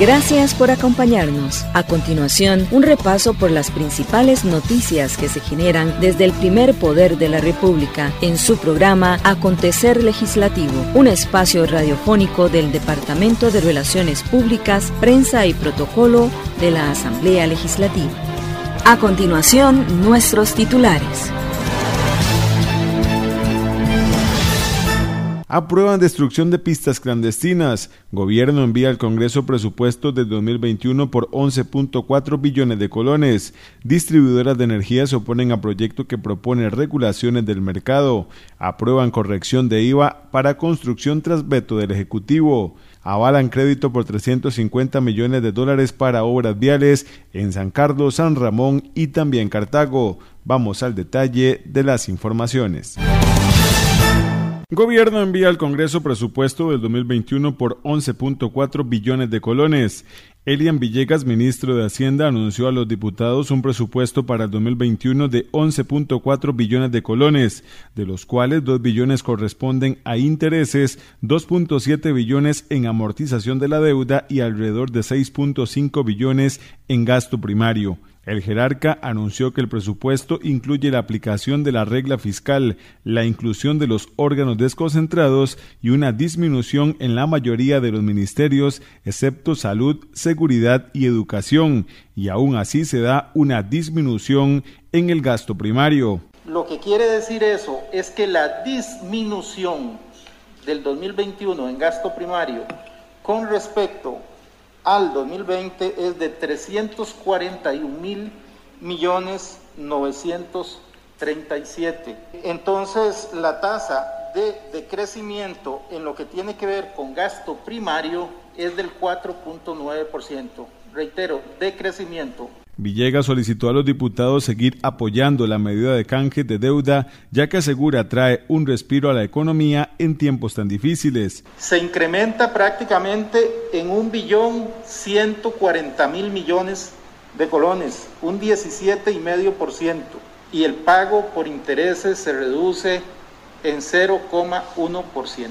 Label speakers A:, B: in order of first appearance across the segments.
A: Gracias por acompañarnos. A continuación, un repaso por las principales noticias que se generan desde el primer poder de la República en su programa Acontecer Legislativo, un espacio radiofónico del Departamento de Relaciones Públicas, Prensa y Protocolo de la Asamblea Legislativa. A continuación, nuestros titulares.
B: Aprueban destrucción de pistas clandestinas. Gobierno envía al Congreso presupuesto de 2021 por 11.4 billones de colones. Distribuidoras de energía se oponen a proyecto que propone regulaciones del mercado. Aprueban corrección de IVA para construcción tras veto del Ejecutivo. Avalan crédito por 350 millones de dólares para obras viales en San Carlos, San Ramón y también Cartago. Vamos al detalle de las informaciones. Gobierno envía al Congreso presupuesto del 2021 por 11.4 billones de colones. Elian Villegas, ministro de Hacienda, anunció a los diputados un presupuesto para el 2021 de 11.4 billones de colones, de los cuales 2 billones corresponden a intereses, 2.7 billones en amortización de la deuda y alrededor de 6.5 billones en gasto primario. El jerarca anunció que el presupuesto incluye la aplicación de la regla fiscal, la inclusión de los órganos desconcentrados y una disminución en la mayoría de los ministerios, excepto salud, seguridad y educación, y aún así se da una disminución en el gasto primario.
C: Lo que quiere decir eso es que la disminución del 2021 en gasto primario con respecto al 2020 es de 341 mil millones 937. Entonces, la tasa de, de, crecimiento en lo que tiene que ver con gasto primario es del 4.9%. Reitero, de crecimiento.
B: Villegas solicitó a los diputados seguir apoyando la medida de canje de deuda, ya que asegura trae un respiro a la economía en tiempos tan difíciles.
C: Se incrementa prácticamente en un billón 140 mil millones de colones, un 17,5%, y el pago por intereses se reduce en 0,1%.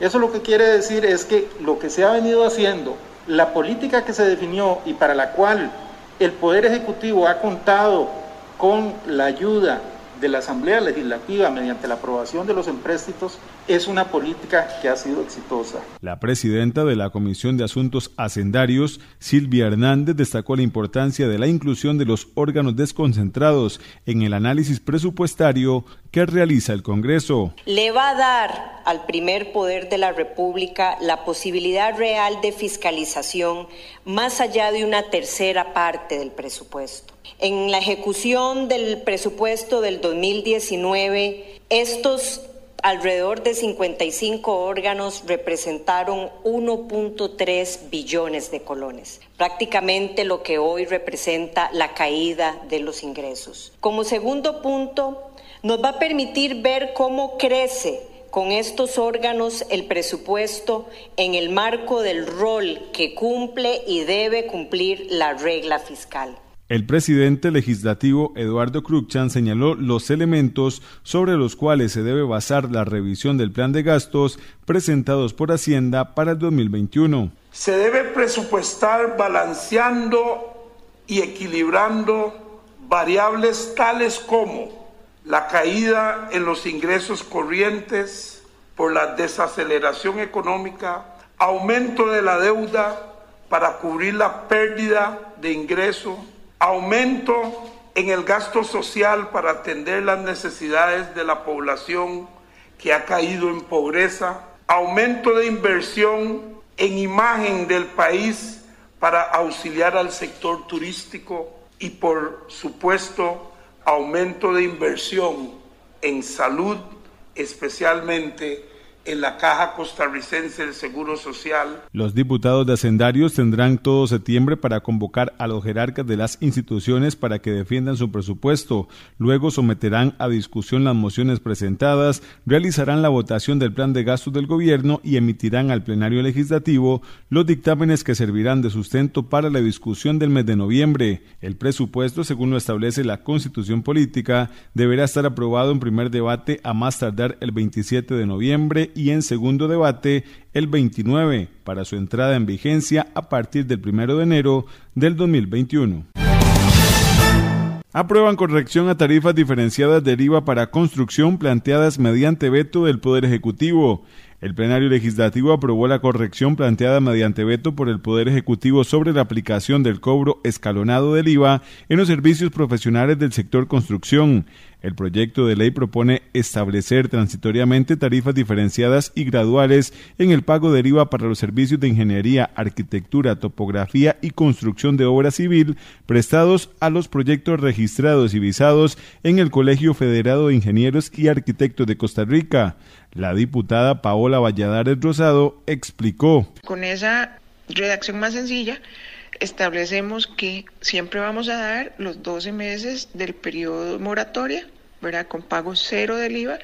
C: Eso lo que quiere decir es que lo que se ha venido haciendo, la política que se definió y para la cual el Poder Ejecutivo ha contado con la ayuda de la Asamblea Legislativa mediante la aprobación de los empréstitos es una política que ha sido exitosa.
B: La presidenta de la Comisión de Asuntos Hacendarios, Silvia Hernández, destacó la importancia de la inclusión de los órganos desconcentrados en el análisis presupuestario que realiza el Congreso.
D: Le va a dar al primer poder de la República la posibilidad real de fiscalización más allá de una tercera parte del presupuesto. En la ejecución del presupuesto del 2019, estos alrededor de 55 órganos representaron 1.3 billones de colones, prácticamente lo que hoy representa la caída de los ingresos. Como segundo punto, nos va a permitir ver cómo crece con estos órganos el presupuesto en el marco del rol que cumple y debe cumplir la regla fiscal.
B: El presidente legislativo Eduardo Cruxan señaló los elementos sobre los cuales se debe basar la revisión del plan de gastos presentados por Hacienda para el 2021.
E: Se debe presupuestar balanceando y equilibrando variables tales como la caída en los ingresos corrientes por la desaceleración económica, aumento de la deuda para cubrir la pérdida de ingresos, aumento en el gasto social para atender las necesidades de la población que ha caído en pobreza, aumento de inversión en imagen del país para auxiliar al sector turístico y por supuesto aumento de inversión en salud, especialmente en la Caja Costarricense del Seguro Social.
B: Los diputados de hacendarios tendrán todo septiembre para convocar a los jerarcas de las instituciones para que defiendan su presupuesto. Luego someterán a discusión las mociones presentadas, realizarán la votación del plan de gastos del gobierno y emitirán al plenario legislativo los dictámenes que servirán de sustento para la discusión del mes de noviembre. El presupuesto, según lo establece la Constitución Política, deberá estar aprobado en primer debate a más tardar el 27 de noviembre y en segundo debate el 29 para su entrada en vigencia a partir del 1 de enero del 2021. Aprueban corrección a tarifas diferenciadas de IVA para construcción planteadas mediante veto del Poder Ejecutivo. El plenario legislativo aprobó la corrección planteada mediante veto por el Poder Ejecutivo sobre la aplicación del cobro escalonado del IVA en los servicios profesionales del sector construcción. El proyecto de ley propone establecer transitoriamente tarifas diferenciadas y graduales en el pago del IVA para los servicios de ingeniería, arquitectura, topografía y construcción de obra civil prestados a los proyectos registrados y visados en el Colegio Federado de Ingenieros y Arquitectos de Costa Rica. La diputada Paola Valladares Rosado explicó.
F: Con esa redacción más sencilla, establecemos que siempre vamos a dar los 12 meses del periodo moratoria, ¿verdad? Con pago cero del IVA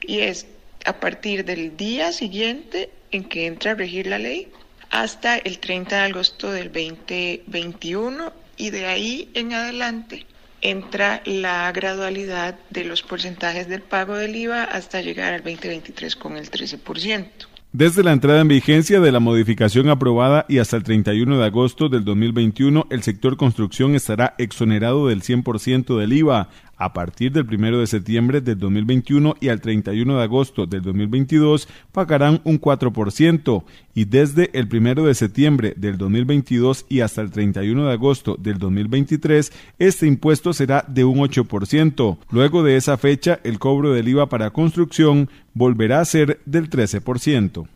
F: y es a partir del día siguiente en que entra a regir la ley hasta el 30 de agosto del 2021 y de ahí en adelante entra la gradualidad de los porcentajes del pago del IVA hasta llegar al 2023 con el 13%.
B: Desde la entrada en vigencia de la modificación aprobada y hasta el 31 de agosto del 2021, el sector construcción estará exonerado del 100% del IVA, a partir del 1 de septiembre del 2021 y al 31 de agosto del 2022 pagarán un 4% y desde el 1 de septiembre del 2022 y hasta el 31 de agosto del 2023 este impuesto será de un 8%. Luego de esa fecha el cobro del IVA para construcción volverá a ser del 13%.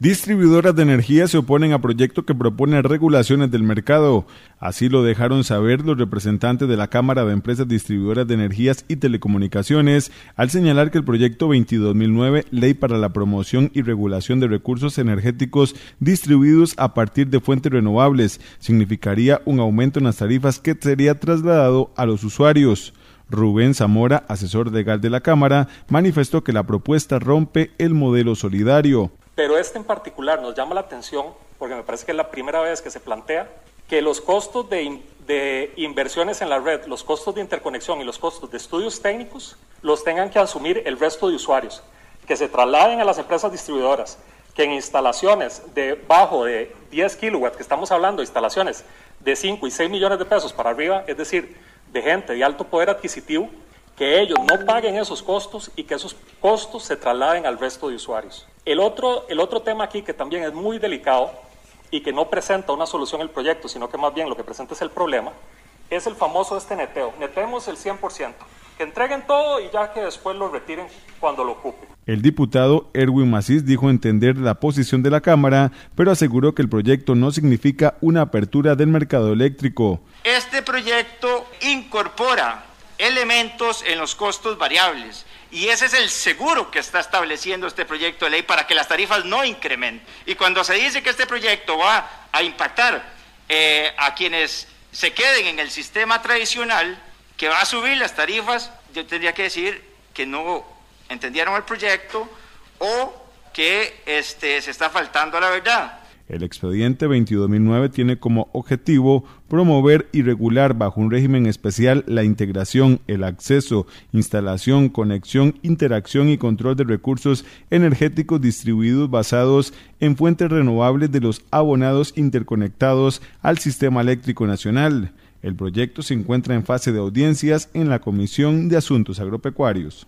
B: Distribuidoras de energía se oponen a proyecto que propone regulaciones del mercado. Así lo dejaron saber los representantes de la Cámara de Empresas Distribuidoras de Energías y Telecomunicaciones al señalar que el proyecto 22009, Ley para la Promoción y Regulación de Recursos Energéticos Distribuidos a partir de fuentes renovables, significaría un aumento en las tarifas que sería trasladado a los usuarios. Rubén Zamora, asesor legal de la Cámara, manifestó que la propuesta rompe el modelo solidario.
G: Pero este en particular nos llama la atención porque me parece que es la primera vez que se plantea que los costos de, inversiones en la red, los costos de interconexión y los costos de estudios técnicos los tengan que asumir el resto de usuarios, que se trasladen a las empresas distribuidoras, que en instalaciones de bajo de 10 kilowatts, que estamos hablando de instalaciones de 5 y 6 millones de pesos para arriba, es decir, de gente de alto poder adquisitivo, que ellos no paguen esos costos y que esos costos se trasladen al resto de usuarios. El otro, el otro tema aquí que también es muy delicado y que no presenta una solución el proyecto, sino que más bien lo que presenta es el problema, es el famoso este neteo. Netemos el 100%, que entreguen todo y ya que después lo retiren cuando lo ocupen.
B: El diputado Erwin Macís dijo entender la posición de la Cámara, pero aseguró que el proyecto no significa una apertura del mercado eléctrico.
H: Este proyecto incorpora elementos en los costos variables. Y ese es el seguro que está estableciendo este proyecto de ley para que las tarifas no incrementen. Y cuando se dice que este proyecto va a impactar eh, a quienes se queden en el sistema tradicional, que va a subir las tarifas, yo tendría que decir que no entendieron el proyecto o que este, se está faltando a la verdad.
B: El expediente 22.009 tiene como objetivo promover y regular bajo un régimen especial la integración, el acceso, instalación, conexión, interacción y control de recursos energéticos distribuidos basados en fuentes renovables de los abonados interconectados al sistema eléctrico nacional. El proyecto se encuentra en fase de audiencias en la Comisión de Asuntos Agropecuarios.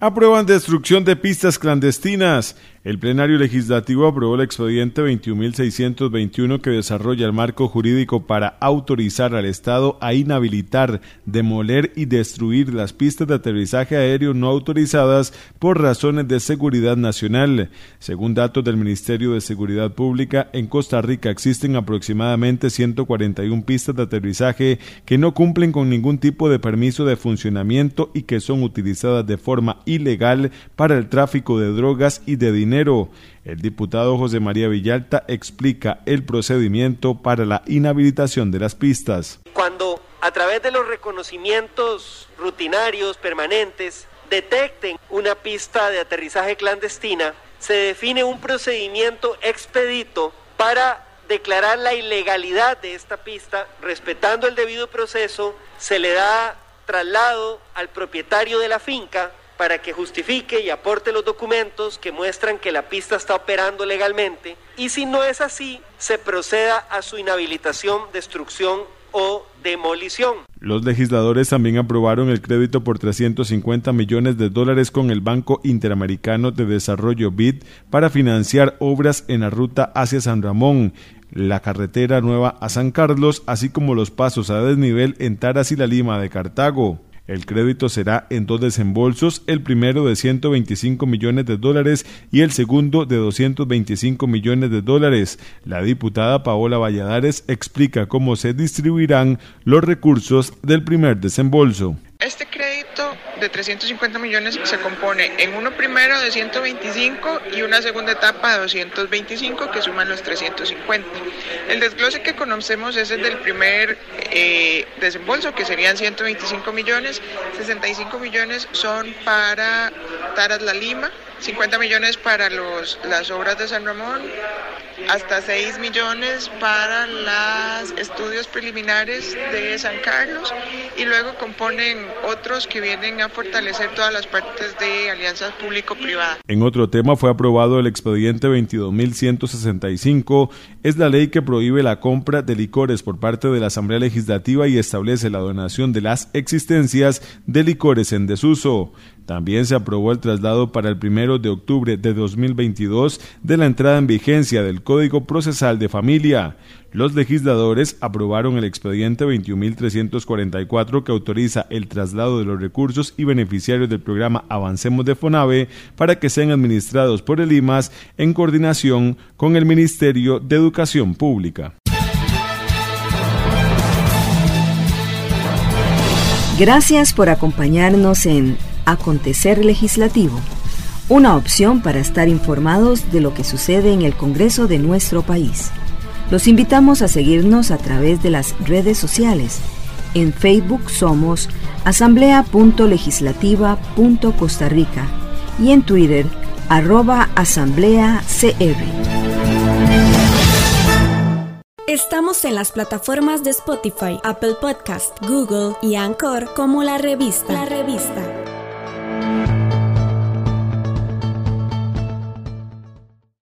B: Aprueban destrucción de pistas clandestinas. El plenario legislativo aprobó el expediente 21.621 que desarrolla el marco jurídico para autorizar al Estado a inhabilitar, demoler y destruir las pistas de aterrizaje aéreo no autorizadas por razones de seguridad nacional. Según datos del Ministerio de Seguridad Pública, en Costa Rica existen aproximadamente 141 pistas de aterrizaje que no cumplen con ningún tipo de permiso de funcionamiento y que son utilizadas de forma ilegal para el tráfico de drogas y de dinero el diputado José María Villalta explica el procedimiento para la inhabilitación de las pistas.
I: Cuando a través de los reconocimientos rutinarios permanentes detecten una pista de aterrizaje clandestina, se define un procedimiento expedito para declarar la ilegalidad de esta pista, respetando el debido proceso, se le da traslado al propietario de la finca para que justifique y aporte los documentos que muestran que la pista está operando legalmente y si no es así, se proceda a su inhabilitación, destrucción o demolición.
B: Los legisladores también aprobaron el crédito por 350 millones de dólares con el Banco Interamericano de Desarrollo BID para financiar obras en la ruta hacia San Ramón, la carretera nueva a San Carlos, así como los pasos a desnivel en Taras y la Lima de Cartago. El crédito será en dos desembolsos, el primero de 125 millones de dólares y el segundo de 225 millones de dólares. La diputada Paola Valladares explica cómo se distribuirán los recursos del primer desembolso.
F: Este crédito de 350 millones se compone en uno primero de 125 y una segunda etapa de 225 que suman los 350. El desglose que conocemos es el del primer eh, desembolso que serían 125 millones, 65 millones son para Taras La Lima, 50 millones para los, las obras de San Ramón, hasta 6 millones para los estudios preliminares de San Carlos y luego componen otros que vienen a fortalecer todas las partes de alianzas público-privadas.
B: En otro tema fue aprobado el expediente 22.165, es la ley que prohíbe la compra de licores por parte de la Asamblea Legislativa y establece la donación de las existencias de licores en desuso. También se aprobó el traslado para el primero de octubre de 2022 de la entrada en vigencia del Código Procesal de Familia. Los legisladores aprobaron el expediente 21.344 que autoriza el traslado de los recursos y beneficiarios del programa Avancemos de Fonave para que sean administrados por el IMAS en coordinación con el Ministerio de Educación Pública.
A: Gracias por acompañarnos en Acontecer Legislativo, una opción para estar informados de lo que sucede en el Congreso de nuestro país. Los invitamos a seguirnos a través de las redes sociales. En Facebook somos asamblea.legislativa.costarrica y en Twitter arroba asambleacr.
J: Estamos en las plataformas de Spotify, Apple Podcast, Google y Anchor como la revista. La revista.